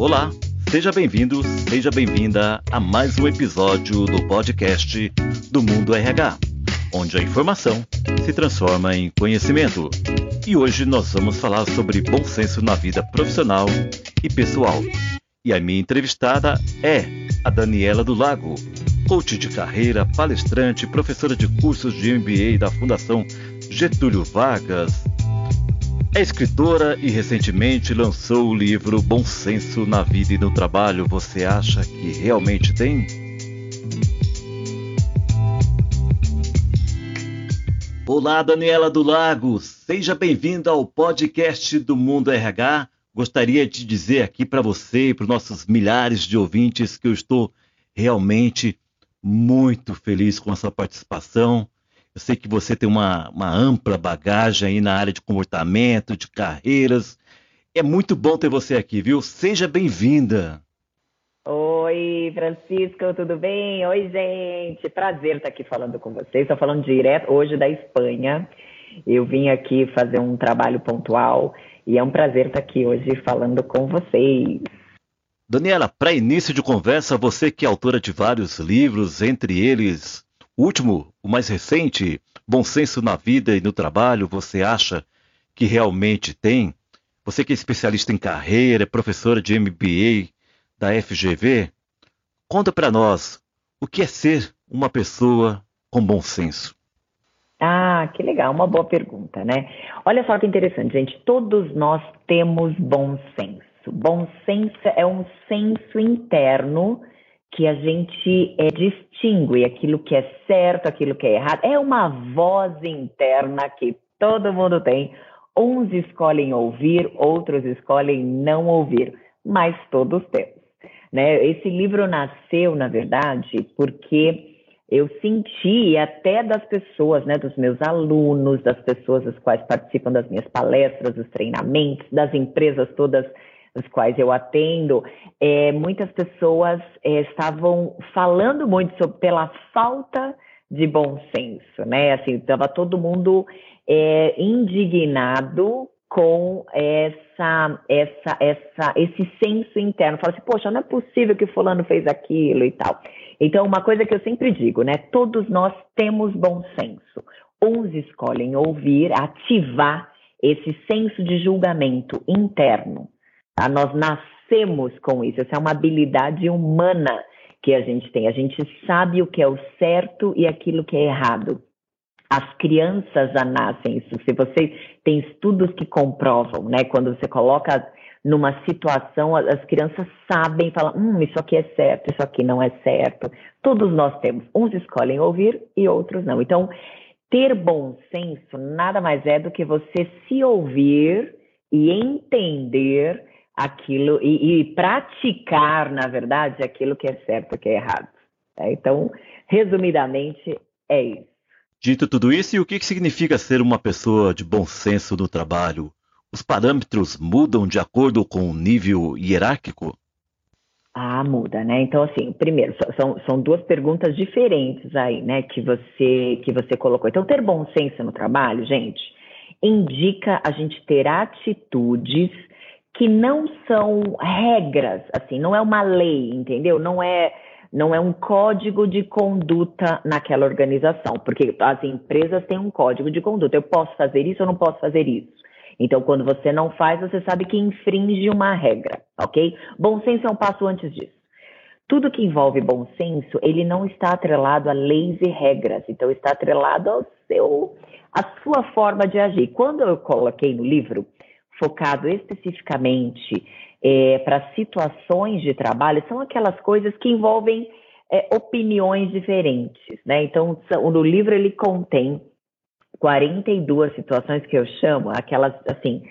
Olá, seja bem-vindo, seja bem-vinda a mais um episódio do podcast do Mundo RH, onde a informação se transforma em conhecimento. E hoje nós vamos falar sobre bom senso na vida profissional e pessoal. E a minha entrevistada é a Daniela do Lago, coach de carreira, palestrante, professora de cursos de MBA da Fundação Getúlio Vargas, é escritora e recentemente lançou o livro Bom Senso na Vida e no Trabalho. Você acha que realmente tem? Olá, Daniela do Lago. Seja bem-vinda ao podcast do Mundo RH. Gostaria de dizer aqui para você e para os nossos milhares de ouvintes que eu estou realmente muito feliz com a sua participação sei que você tem uma, uma ampla bagagem aí na área de comportamento, de carreiras. É muito bom ter você aqui, viu? Seja bem-vinda. Oi, Francisco, tudo bem? Oi, gente. Prazer estar aqui falando com vocês. Estou falando direto hoje da Espanha. Eu vim aqui fazer um trabalho pontual e é um prazer estar aqui hoje falando com vocês. Daniela, para início de conversa, você que é autora de vários livros, entre eles o último, o mais recente, Bom Senso na Vida e no Trabalho, você acha que realmente tem? Você que é especialista em carreira, professora de MBA da FGV, conta para nós o que é ser uma pessoa com bom senso. Ah, que legal, uma boa pergunta, né? Olha só que interessante, gente. Todos nós temos bom senso. Bom senso é um senso interno que a gente é, distingue aquilo que é certo, aquilo que é errado. É uma voz interna que todo mundo tem. Uns escolhem ouvir, outros escolhem não ouvir, mas todos temos. Né? Esse livro nasceu, na verdade, porque eu senti até das pessoas, né, dos meus alunos, das pessoas as quais participam das minhas palestras, dos treinamentos, das empresas todas os quais eu atendo, é, muitas pessoas é, estavam falando muito sobre pela falta de bom senso, né? Assim, estava todo mundo é, indignado com essa, essa, essa, esse senso interno. Fala assim, poxa, não é possível que fulano fez aquilo e tal. Então, uma coisa que eu sempre digo, né? Todos nós temos bom senso. Uns escolhem ouvir, ativar esse senso de julgamento interno. Tá? Nós nascemos com isso, essa é uma habilidade humana que a gente tem. A gente sabe o que é o certo e aquilo que é errado. As crianças já nascem isso. Se você tem estudos que comprovam, né? Quando você coloca numa situação, as crianças sabem, falam, hum, isso aqui é certo, isso aqui não é certo. Todos nós temos. Uns escolhem ouvir e outros não. Então, ter bom senso nada mais é do que você se ouvir e entender aquilo e, e, praticar, na verdade, aquilo que é certo, que é errado. É, então, resumidamente, é isso. Dito tudo isso, e o que significa ser uma pessoa de bom senso no trabalho? Os parâmetros mudam de acordo com o nível hierárquico? Ah, muda, né? Então, assim, primeiro, são, são duas perguntas diferentes aí, né, que você, que você colocou. Então, ter bom senso no trabalho, gente, indica a gente ter atitudes que não são regras, assim, não é uma lei, entendeu? Não é não é um código de conduta naquela organização, porque as empresas têm um código de conduta. Eu posso fazer isso ou não posso fazer isso. Então, quando você não faz, você sabe que infringe uma regra, ok? Bom senso é um passo antes disso. Tudo que envolve bom senso, ele não está atrelado a leis e regras, então está atrelado ao seu, à sua forma de agir. Quando eu coloquei no livro focado especificamente é, para situações de trabalho, são aquelas coisas que envolvem é, opiniões diferentes, né? Então, no livro ele contém 42 situações que eu chamo, aquelas, assim,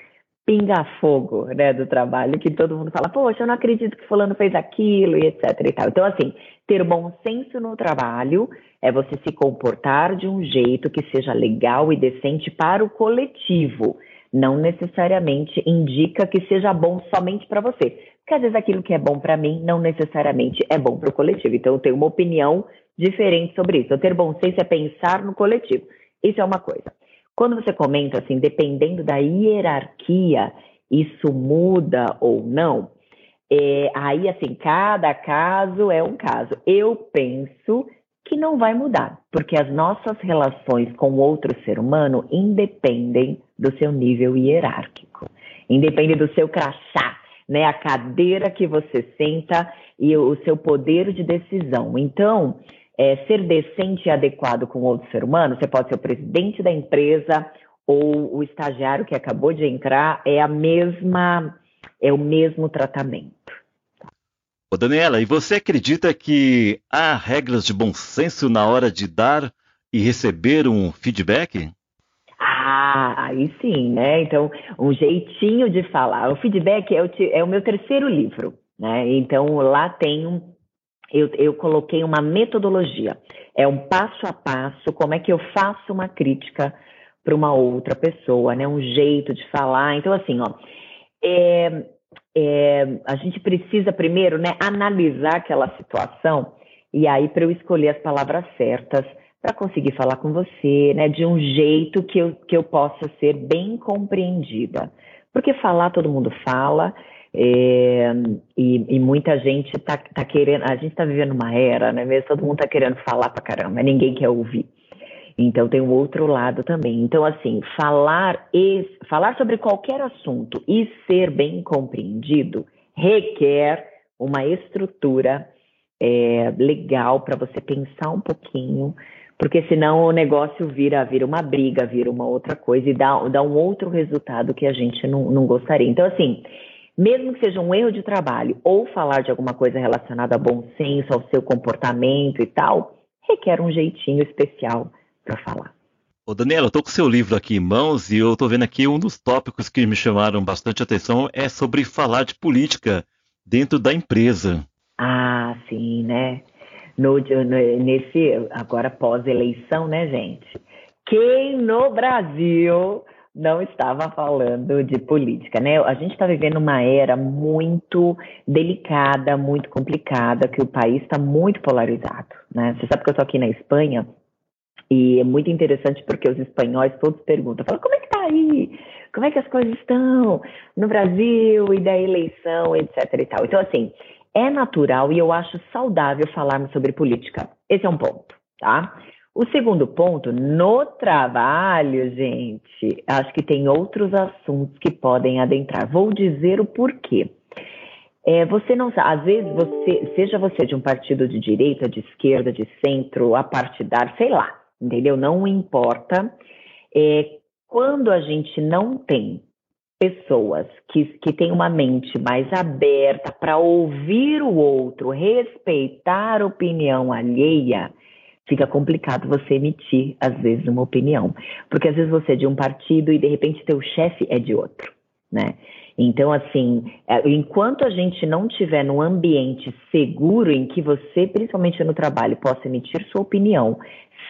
pinga-fogo, né, do trabalho, que todo mundo fala, poxa, eu não acredito que fulano fez aquilo e etc e tal. Então, assim, ter bom senso no trabalho é você se comportar de um jeito que seja legal e decente para o coletivo não necessariamente indica que seja bom somente para você. Porque às vezes aquilo que é bom para mim não necessariamente é bom para o coletivo. Então eu tenho uma opinião diferente sobre isso. Eu ter bom senso é pensar no coletivo. Isso é uma coisa. Quando você comenta assim, dependendo da hierarquia, isso muda ou não, É, aí, assim, cada caso é um caso. Eu penso que não vai mudar, porque as nossas relações com outro ser humano independem do seu nível hierárquico, independem do seu crachá, né, a cadeira que você senta e o seu poder de decisão. Então, é, ser decente e adequado com outro ser humano, você pode ser o presidente da empresa ou o estagiário que acabou de entrar, é a mesma, é o mesmo tratamento. Ô Daniela, e você acredita que há regras de bom senso na hora de dar e receber um feedback? Ah, aí sim, né? Então, um jeitinho de falar. O feedback é o, é o meu terceiro livro, né? Então, lá tem um. Eu, eu coloquei uma metodologia. É um passo a passo, como é que eu faço uma crítica para uma outra pessoa, né? Um jeito de falar. Então, assim, ó. É, é, a gente precisa primeiro né, analisar aquela situação e aí para eu escolher as palavras certas para conseguir falar com você, né, de um jeito que eu, que eu possa ser bem compreendida. Porque falar todo mundo fala, é, e, e, muita gente está tá querendo, a gente está vivendo uma era, né, mesmo todo mundo está querendo falar para caramba, ninguém quer ouvir. Então tem o outro lado também. Então, assim, falar, falar sobre qualquer assunto e ser bem compreendido requer uma estrutura é, legal para você pensar um pouquinho, porque senão o negócio vira, vira uma briga, vira uma outra coisa e dá, dá um outro resultado que a gente não, não gostaria. Então, assim, mesmo que seja um erro de trabalho ou falar de alguma coisa relacionada a bom senso, ao seu comportamento e tal, requer um jeitinho especial para falar. Ô Daniela, eu tô com seu livro aqui em mãos e eu tô vendo aqui um dos tópicos que me chamaram bastante atenção é sobre falar de política dentro da empresa. Ah, sim, né? No, no, nesse agora pós-eleição, né, gente? Quem no Brasil não estava falando de política, né? A gente está vivendo uma era muito delicada, muito complicada, que o país está muito polarizado, né? Você sabe que eu estou aqui na Espanha e é muito interessante porque os espanhóis todos perguntam, falam, como é que tá aí? Como é que as coisas estão no Brasil e da eleição, etc e tal. Então, assim, é natural e eu acho saudável falarmos sobre política. Esse é um ponto, tá? O segundo ponto, no trabalho, gente, acho que tem outros assuntos que podem adentrar. Vou dizer o porquê. É, você não às vezes você, seja você de um partido de direita, de esquerda, de centro, apartidário, sei lá, entendeu? Não importa. É, quando a gente não tem pessoas que, que têm uma mente mais aberta para ouvir o outro, respeitar a opinião alheia, fica complicado você emitir, às vezes, uma opinião. Porque às vezes você é de um partido e de repente teu chefe é de outro, né? Então, assim, é, enquanto a gente não tiver num ambiente seguro em que você, principalmente no trabalho, possa emitir sua opinião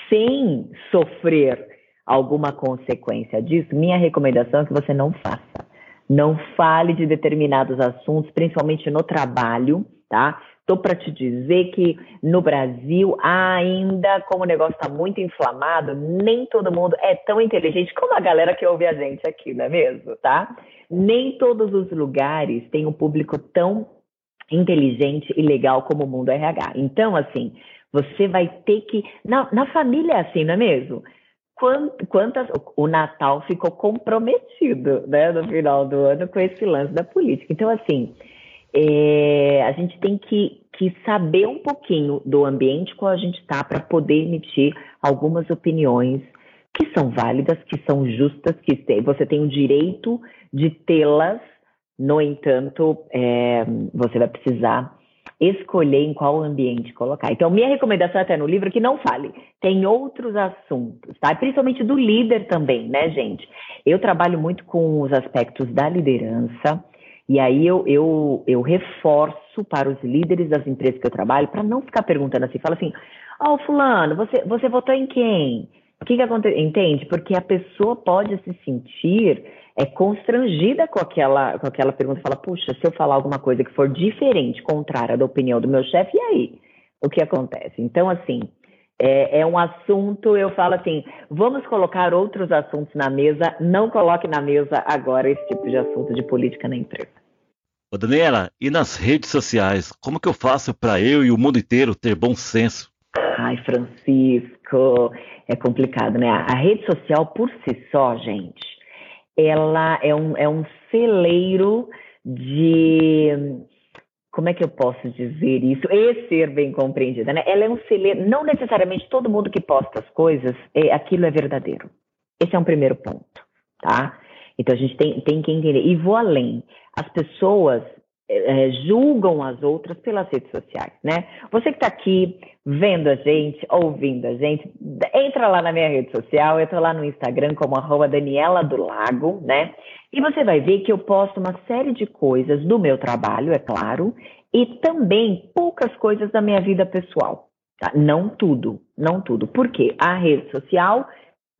sem sofrer alguma consequência disso, minha recomendação é que você não faça. Não fale de determinados assuntos, principalmente no trabalho, tá? Estou para te dizer que no Brasil, ainda como o negócio está muito inflamado, nem todo mundo é tão inteligente como a galera que ouve a gente aqui, não é mesmo? Tá? Nem todos os lugares têm um público tão inteligente e legal como o mundo RH. Então, assim, você vai ter que. Na, na família é assim, não é mesmo? Quantas, o Natal ficou comprometido né, no final do ano com esse lance da política. Então, assim, é, a gente tem que, que saber um pouquinho do ambiente qual a gente está para poder emitir algumas opiniões que são válidas, que são justas, que você tem o direito de tê-las, no entanto, é, você vai precisar escolher em qual ambiente colocar. Então, minha recomendação até no livro é que não fale. Tem outros assuntos, tá? Principalmente do líder também, né, gente? Eu trabalho muito com os aspectos da liderança, e aí eu, eu, eu reforço para os líderes das empresas que eu trabalho, para não ficar perguntando assim, fala assim, ó, oh, fulano, você, você votou em quem? O que, que aconteceu? Entende? Porque a pessoa pode se sentir é constrangida com aquela, com aquela pergunta, fala, puxa, se eu falar alguma coisa que for diferente, contrária da opinião do meu chefe, e aí? O que acontece? Então, assim, é, é, um assunto, eu falo assim, vamos colocar outros assuntos na mesa, não coloque na mesa agora esse tipo de assunto de política na empresa. Ô Daniela, e nas redes sociais, como que eu faço para eu e o mundo inteiro ter bom senso? Ai, Francisco, é complicado, né? A rede social por si só, gente, ela é um, é um celeiro de. Como é que eu posso dizer isso? E ser bem compreendida, né? Ela é um celeiro. Não necessariamente todo mundo que posta as coisas, é, aquilo é verdadeiro. Esse é um primeiro ponto, tá? Então a gente tem, tem que entender. E vou além. As pessoas é, julgam as outras pelas redes sociais, né? Você que está aqui vendo a gente, ouvindo a gente, entra lá na minha rede social, entra lá no Instagram como arroba Daniela do Lago, né? E você vai ver que eu posto uma série de coisas do meu trabalho, é claro, e também poucas coisas da minha vida pessoal. Tá? Não tudo, não tudo. Porque a rede social,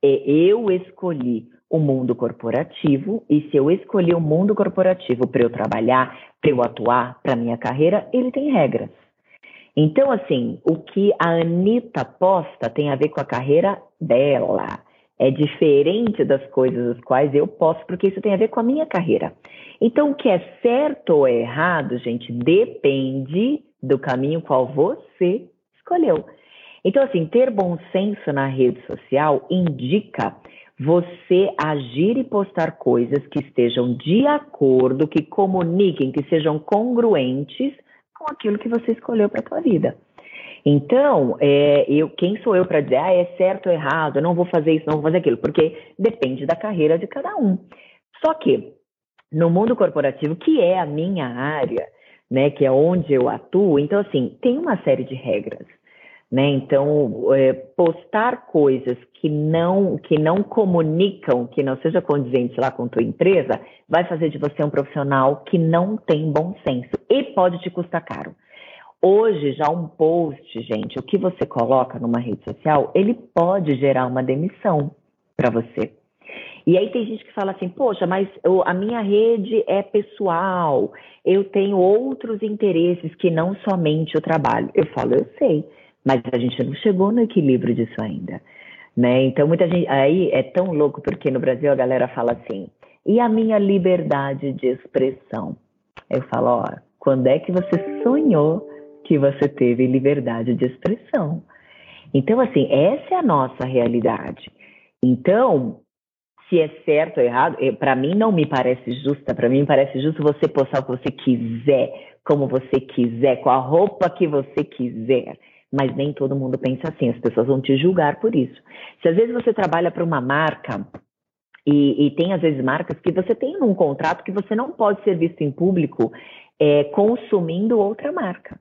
é, eu escolhi o mundo corporativo, e se eu escolhi o mundo corporativo para eu trabalhar, para eu atuar, para minha carreira, ele tem regras. Então, assim, o que a Anitta posta tem a ver com a carreira dela. É diferente das coisas as quais eu posto, porque isso tem a ver com a minha carreira. Então, o que é certo ou errado, gente, depende do caminho qual você escolheu. Então, assim, ter bom senso na rede social indica você agir e postar coisas que estejam de acordo, que comuniquem, que sejam congruentes com aquilo que você escolheu para a sua vida. Então, é, eu, quem sou eu para dizer, ah, é certo ou errado, eu não vou fazer isso, não vou fazer aquilo, porque depende da carreira de cada um. Só que, no mundo corporativo, que é a minha área, né, que é onde eu atuo, então, assim, tem uma série de regras. Né? Então, é, postar coisas que não que não comunicam, que não seja condizente lá com tua empresa, vai fazer de você um profissional que não tem bom senso e pode te custar caro. Hoje, já um post, gente, o que você coloca numa rede social, ele pode gerar uma demissão para você. E aí tem gente que fala assim, poxa, mas eu, a minha rede é pessoal, eu tenho outros interesses que não somente o trabalho. Eu falo, eu sei. Mas a gente não chegou no equilíbrio disso ainda. Né? Então, muita gente. Aí é tão louco porque no Brasil a galera fala assim: e a minha liberdade de expressão? Eu falo: ó, quando é que você sonhou que você teve liberdade de expressão? Então, assim, essa é a nossa realidade. Então, se é certo ou errado, para mim não me parece justa. Para mim parece justo você postar o que você quiser, como você quiser, com a roupa que você quiser mas nem todo mundo pensa assim, as pessoas vão te julgar por isso. Se às vezes você trabalha para uma marca e, e, tem às vezes marcas que você tem um contrato que você não pode ser visto em público é, consumindo outra marca,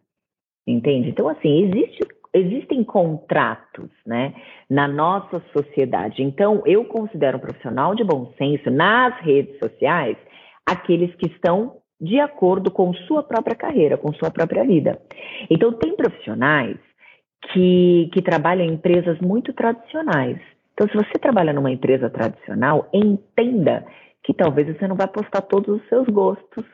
entende? Então assim existe existem contratos, né, na nossa sociedade. Então eu considero um profissional de bom senso nas redes sociais aqueles que estão de acordo com sua própria carreira, com sua própria vida. Então, tem profissionais que, que trabalham em empresas muito tradicionais. Então, se você trabalha numa empresa tradicional, entenda que talvez você não vai postar todos os seus gostos,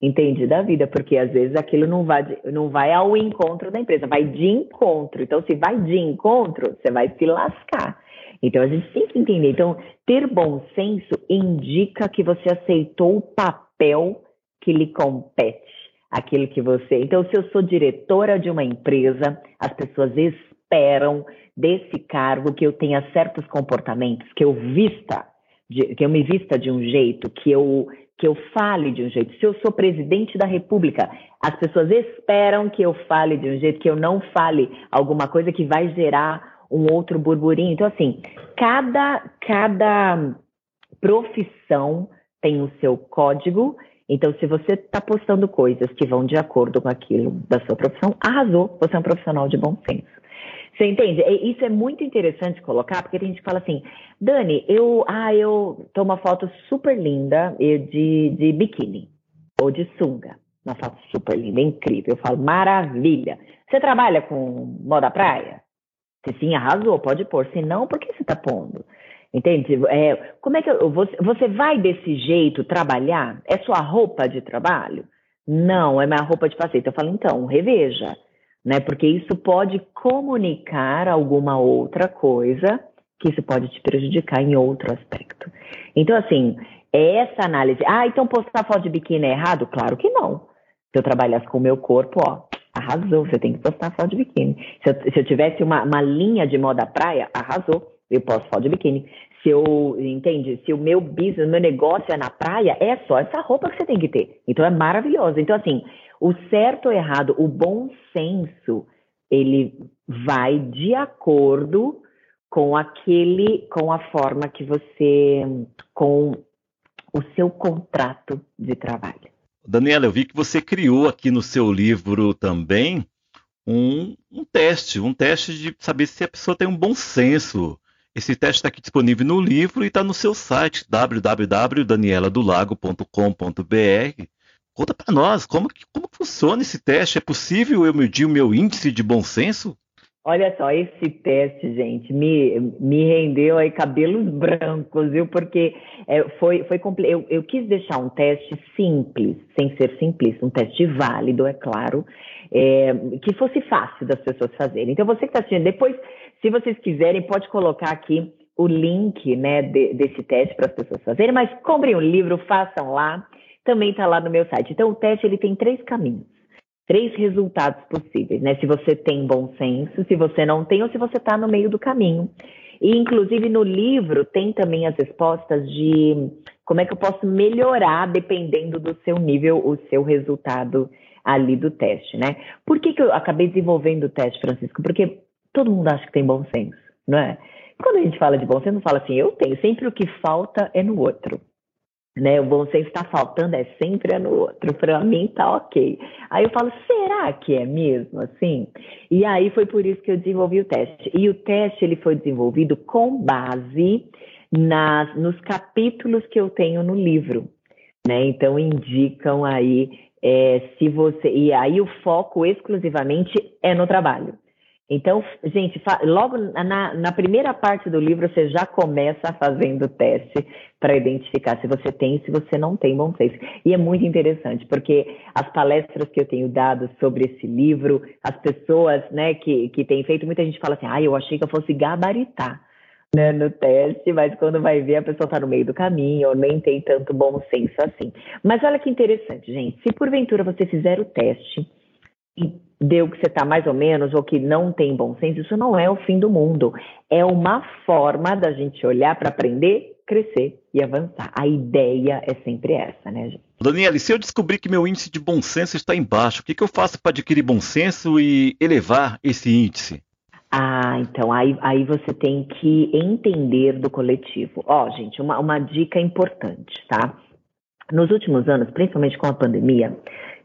entende, da vida, porque às vezes aquilo não vai, não vai ao encontro da empresa, vai de encontro. Então, se vai de encontro, você vai se lascar. Então, a gente tem que entender. Então, ter bom senso indica que você aceitou o papel que lhe compete aquilo que você. Então, se eu sou diretora de uma empresa, as pessoas esperam desse cargo que eu tenha certos comportamentos, que eu vista, que eu me vista de um jeito, que eu que eu fale de um jeito. Se eu sou presidente da República, as pessoas esperam que eu fale de um jeito, que eu não fale alguma coisa que vai gerar um outro burburinho. Então, assim, cada, cada profissão tem o seu código então, se você está postando coisas que vão de acordo com aquilo da sua profissão, arrasou, você é um profissional de bom senso. Você entende? Isso é muito interessante colocar, porque a gente fala assim, Dani, eu, ah, eu tomo uma foto super linda de, de biquíni ou de sunga. Uma foto super linda, incrível. Eu falo, maravilha. Você trabalha com moda praia? Se sim, arrasou, pode pôr. Se não, por que você está pondo? Entende? É, como é que você, você vai desse jeito trabalhar? É sua roupa de trabalho? Não, é minha roupa de passeio. Então eu falo, então, reveja, né? Porque isso pode comunicar alguma outra coisa que isso pode te prejudicar em outro aspecto. Então, assim, essa análise. Ah, então postar foto de biquíni é errado? Claro que não. Se eu trabalhasse com o meu corpo, ó, arrasou. Você tem que postar foto de biquíni. Se eu, se eu tivesse uma, uma linha de moda praia, arrasou. Eu posto foto de biquíni. Se eu, entende? Se o meu business, meu negócio é na praia, é só essa roupa que você tem que ter. Então é maravilhoso. Então, assim, o certo ou errado, o bom senso, ele vai de acordo com aquele, com a forma que você, com o seu contrato de trabalho. Daniela, eu vi que você criou aqui no seu livro também um, um teste, um teste de saber se a pessoa tem um bom senso. Esse teste está aqui disponível no livro e está no seu site www.danieladolago.com.br. Conta para nós como, como funciona esse teste. É possível eu medir o meu índice de bom senso? Olha só, esse teste, gente, me, me rendeu aí cabelos brancos, viu? Porque é, foi, foi eu, eu quis deixar um teste simples, sem ser simplista, um teste válido, é claro, é, que fosse fácil das pessoas fazerem. Então, você que está assistindo, depois, se vocês quiserem, pode colocar aqui o link né, de, desse teste para as pessoas fazerem, mas comprem o um livro, façam lá, também está lá no meu site. Então, o teste ele tem três caminhos três resultados possíveis, né? Se você tem bom senso, se você não tem ou se você está no meio do caminho. E, inclusive, no livro tem também as respostas de como é que eu posso melhorar, dependendo do seu nível, o seu resultado ali do teste, né? Por que, que eu acabei desenvolvendo o teste, Francisco? Porque todo mundo acha que tem bom senso, não é? Quando a gente fala de bom senso, não fala assim, eu tenho, sempre o que falta é no outro né? O bom senso está faltando é sempre é no outro. Para mim tá ok. Aí eu falo, será que é mesmo assim? E aí foi por isso que eu desenvolvi o teste. E o teste ele foi desenvolvido com base nas, nos capítulos que eu tenho no livro, né? Então indicam aí é, se você e aí o foco exclusivamente é no trabalho. Então, gente, logo na, na, primeira parte do livro você já começa fazendo o teste para identificar se você tem e se você não tem bom senso. E é muito interessante, porque as palestras que eu tenho dado sobre esse livro, as pessoas né, que, que têm feito, muita gente fala assim, ah, eu achei que eu fosse gabaritar né, no teste, mas quando vai ver a pessoa está no meio do caminho ou nem tem tanto bom senso assim. Mas olha que interessante, gente, se porventura você fizer o teste e deu que você está mais ou menos ou que não tem bom senso, isso não é o fim do mundo. É uma forma da gente olhar para aprender, crescer e avançar. A ideia é sempre essa, né, gente? Daniela, se eu descobrir que meu índice de bom senso está embaixo, o que, que eu faço para adquirir bom senso e elevar esse índice? Ah, então aí, aí você tem que entender do coletivo. Ó, gente, uma, uma dica importante, tá? Nos últimos anos, principalmente com a pandemia,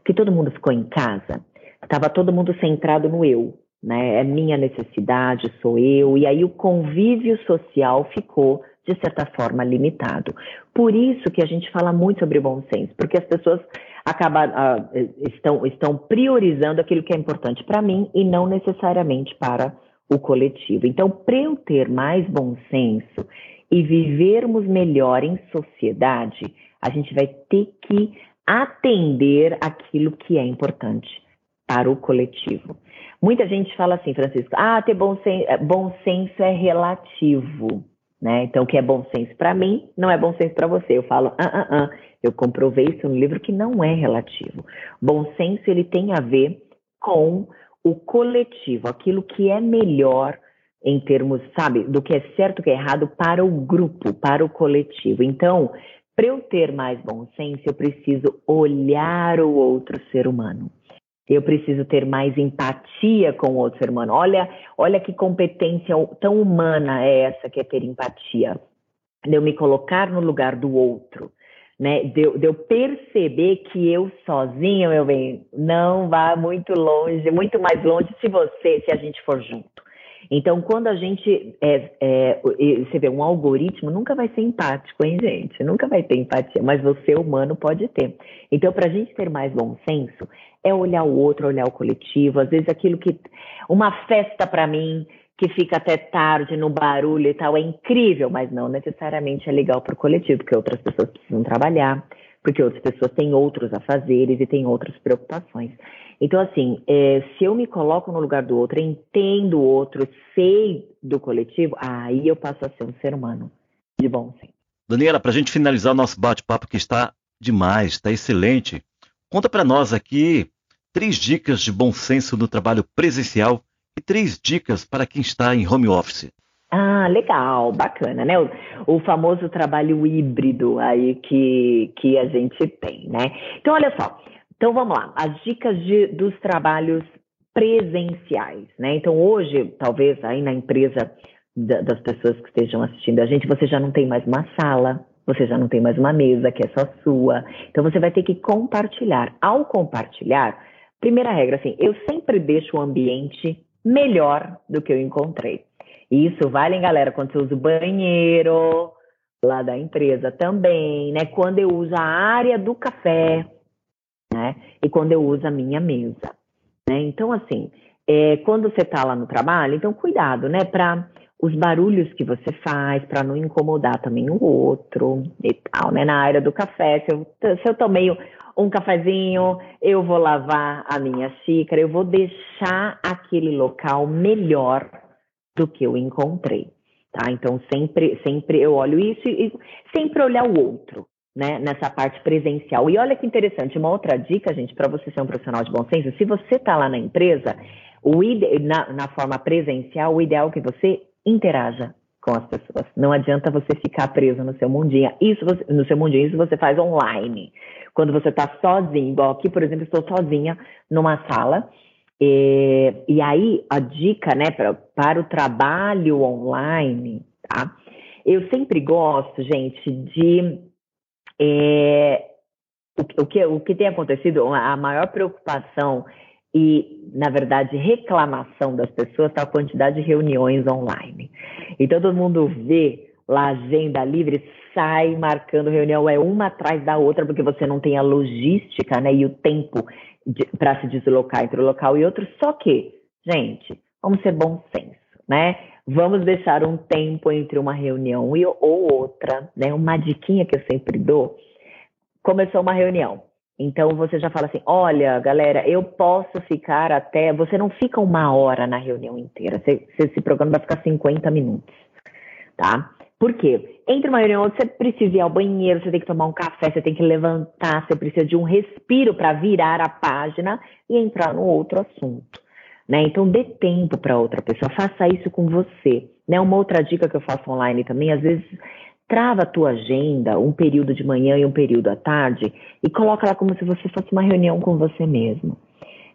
que todo mundo ficou em casa, estava todo mundo centrado no eu, né? É minha necessidade, sou eu, e aí o convívio social ficou de certa forma limitado. Por isso que a gente fala muito sobre bom senso, porque as pessoas acabam, uh, estão, estão priorizando aquilo que é importante para mim e não necessariamente para o coletivo. Então, para eu ter mais bom senso e vivermos melhor em sociedade, a gente vai ter que atender aquilo que é importante para o coletivo. Muita gente fala assim, Francisco, ah, ter bom, sen eh, bom senso é relativo. Né? Então, o que é bom senso para mim não é bom senso para você. Eu falo, ah, ah, ah. Eu comprovei isso no livro que não é relativo. Bom senso ele tem a ver com o coletivo, aquilo que é melhor em termos, sabe, do que é certo, que é errado para o grupo, para o coletivo. Então, para eu ter mais bom senso, eu preciso olhar o outro ser humano. Eu preciso ter mais empatia com o outro ser humano. Olha, olha que competência tão humana é essa que é ter empatia. De eu me colocar no lugar do outro, né? De, de eu perceber que eu sozinho, meu bem, não vá muito longe, muito mais longe se você, se a gente for junto. Então, quando a gente é, é, você vê um algoritmo, nunca vai ser empático, hein, gente? Nunca vai ter empatia, mas você, humano, pode ter. Então, para a gente ter mais bom senso, é olhar o outro, olhar o coletivo. Às vezes, aquilo que. Uma festa para mim, que fica até tarde no barulho e tal, é incrível, mas não necessariamente é legal para o coletivo, porque outras pessoas precisam trabalhar, porque outras pessoas têm outros afazeres e têm outras preocupações. Então, assim, é, se eu me coloco no lugar do outro, entendo o outro, sei do coletivo, aí eu passo a ser um ser humano de bom senso. Daniela, para a gente finalizar o nosso bate-papo que está demais, está excelente, conta para nós aqui três dicas de bom senso no trabalho presencial e três dicas para quem está em home office. Ah, legal, bacana, né? O, o, famoso trabalho híbrido aí que, que a gente tem, né? Então, olha só. Então, vamos lá. As dicas de, dos trabalhos presenciais, né? Então, hoje, talvez aí na empresa da, das pessoas que estejam assistindo a gente, você já não tem mais uma sala, você já não tem mais uma mesa que é só sua. Então, você vai ter que compartilhar. Ao compartilhar, primeira regra, assim, eu sempre deixo o ambiente melhor do que eu encontrei. Isso vale, galera, quando você usa o banheiro lá da empresa também, né? Quando eu uso a área do café, né? E quando eu uso a minha mesa, né? Então, assim, é, quando você está lá no trabalho, então cuidado, né? Para os barulhos que você faz, para não incomodar também o outro e tal, né? Na área do café, se eu, se eu tomei um cafezinho, eu vou lavar a minha xícara, eu vou deixar aquele local melhor do que eu encontrei, tá? Então sempre, sempre eu olho isso e sempre olhar o outro, né? Nessa parte presencial. E olha que interessante, uma outra dica, gente, para você ser um profissional de bom senso, se você está lá na empresa, ide... na, na forma presencial, o ideal é que você interaja com as pessoas. Não adianta você ficar preso no seu mundinho. Isso você, no seu mundinho, isso você faz online. Quando você está sozinho, igual aqui, por exemplo, estou sozinha numa sala e, e aí, a dica, né, pra, para o trabalho online, tá? Eu sempre gosto, gente, de. É, o, o, que, o que tem acontecido, a maior preocupação e, na verdade, reclamação das pessoas está a quantidade de reuniões online. E todo mundo vê lá agenda livre, sai marcando reunião, é uma atrás da outra, porque você não tem a logística né, e o tempo para se deslocar entre um local e outro. Só que, gente, vamos ser bom senso, né? Vamos deixar um tempo entre uma reunião e, ou outra, né? Uma diquinha que eu sempre dou. Começou uma reunião. Então você já fala assim: olha, galera, eu posso ficar até. Você não fica uma hora na reunião inteira. Você, você se programa vai ficar 50 minutos. Tá? Por quê? Entre uma reunião você precisa ir ao banheiro, você tem que tomar um café, você tem que levantar, você precisa de um respiro para virar a página e entrar no outro assunto. Né? Então dê tempo para outra pessoa, faça isso com você. Né? Uma outra dica que eu faço online também, às vezes trava a tua agenda, um período de manhã e um período à tarde, e coloca lá como se você fosse uma reunião com você mesmo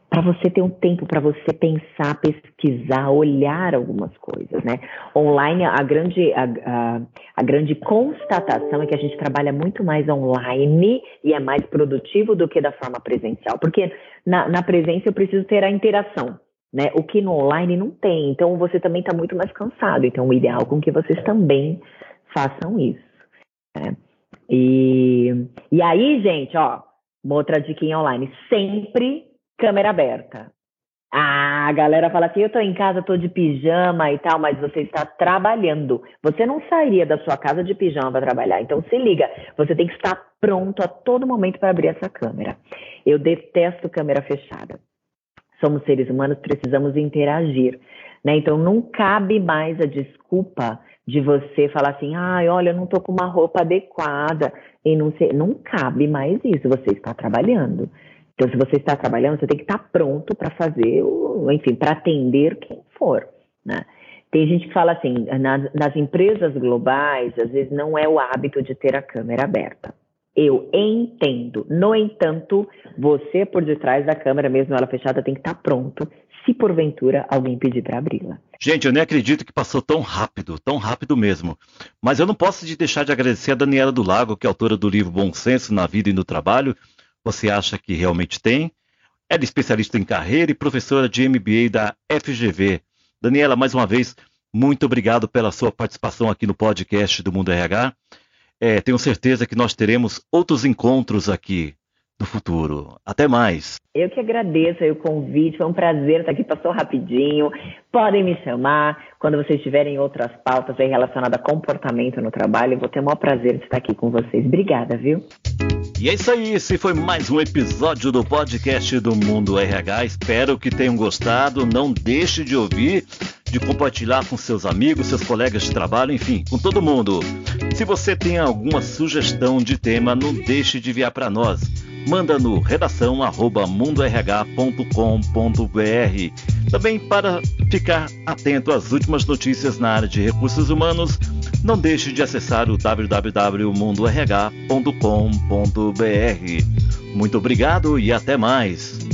para você ter um tempo para você pensar, pesquisar, olhar algumas coisas, né? Online, a grande, a, a, a, grande constatação é que a gente trabalha muito mais online e é mais produtivo do que da forma presencial, porque na, na presença eu preciso ter a interação, né? O que no online não tem, então você também está muito mais cansado, então o ideal é com que vocês também façam isso, né? E, e aí, gente, ó, uma outra dica online, sempre câmera aberta. Ah, a galera fala assim: eu tô em casa, tô de pijama e tal, mas você está trabalhando. Você não sairia da sua casa de pijama para trabalhar. Então se liga, você tem que estar pronto a todo momento para abrir essa câmera. Eu detesto câmera fechada. Somos seres humanos, precisamos interagir. Né? Então não cabe mais a desculpa de você falar assim, ai, ah, olha, eu não tô com uma roupa adequada e não sei, não cabe mais isso. Você está trabalhando. Então, se você está trabalhando, você tem que estar pronto para fazer, enfim, para atender quem for, né? Tem gente que fala assim, nas, nas, empresas globais, às vezes não é o hábito de ter a câmera aberta. Eu entendo. No entanto, você por detrás da câmera, mesmo ela fechada, tem que estar pronto se porventura alguém pedir para abri-la. Gente, eu nem acredito que passou tão rápido, tão rápido mesmo. Mas eu não posso deixar de agradecer a Daniela do Lago, que é autora do livro Bom Senso na Vida e no Trabalho, você acha que realmente tem? Ela é especialista em carreira e professora de MBA da FGV. Daniela, mais uma vez, muito obrigado pela sua participação aqui no podcast do Mundo RH. É, tenho certeza que nós teremos outros encontros aqui no futuro. Até mais. Eu que agradeço o convite, foi um prazer estar aqui, passou rapidinho. Podem me chamar quando vocês tiverem outras pautas relacionadas a comportamento no trabalho. Eu vou ter o maior prazer de estar aqui com vocês. Obrigada, viu? E é isso aí, esse foi mais um episódio do podcast do Mundo RH. Espero que tenham gostado. Não deixe de ouvir. de compartilhar com seus amigos, seus colegas de trabalho, enfim, com todo mundo. Se você tem alguma sugestão de tema, não deixe de enviar para nós. Manda no redação@mundorh.com.br. Também para ficar atento às últimas notícias na área de recursos humanos, não deixe de acessar o www.mundorh.com.br. Muito obrigado e até mais.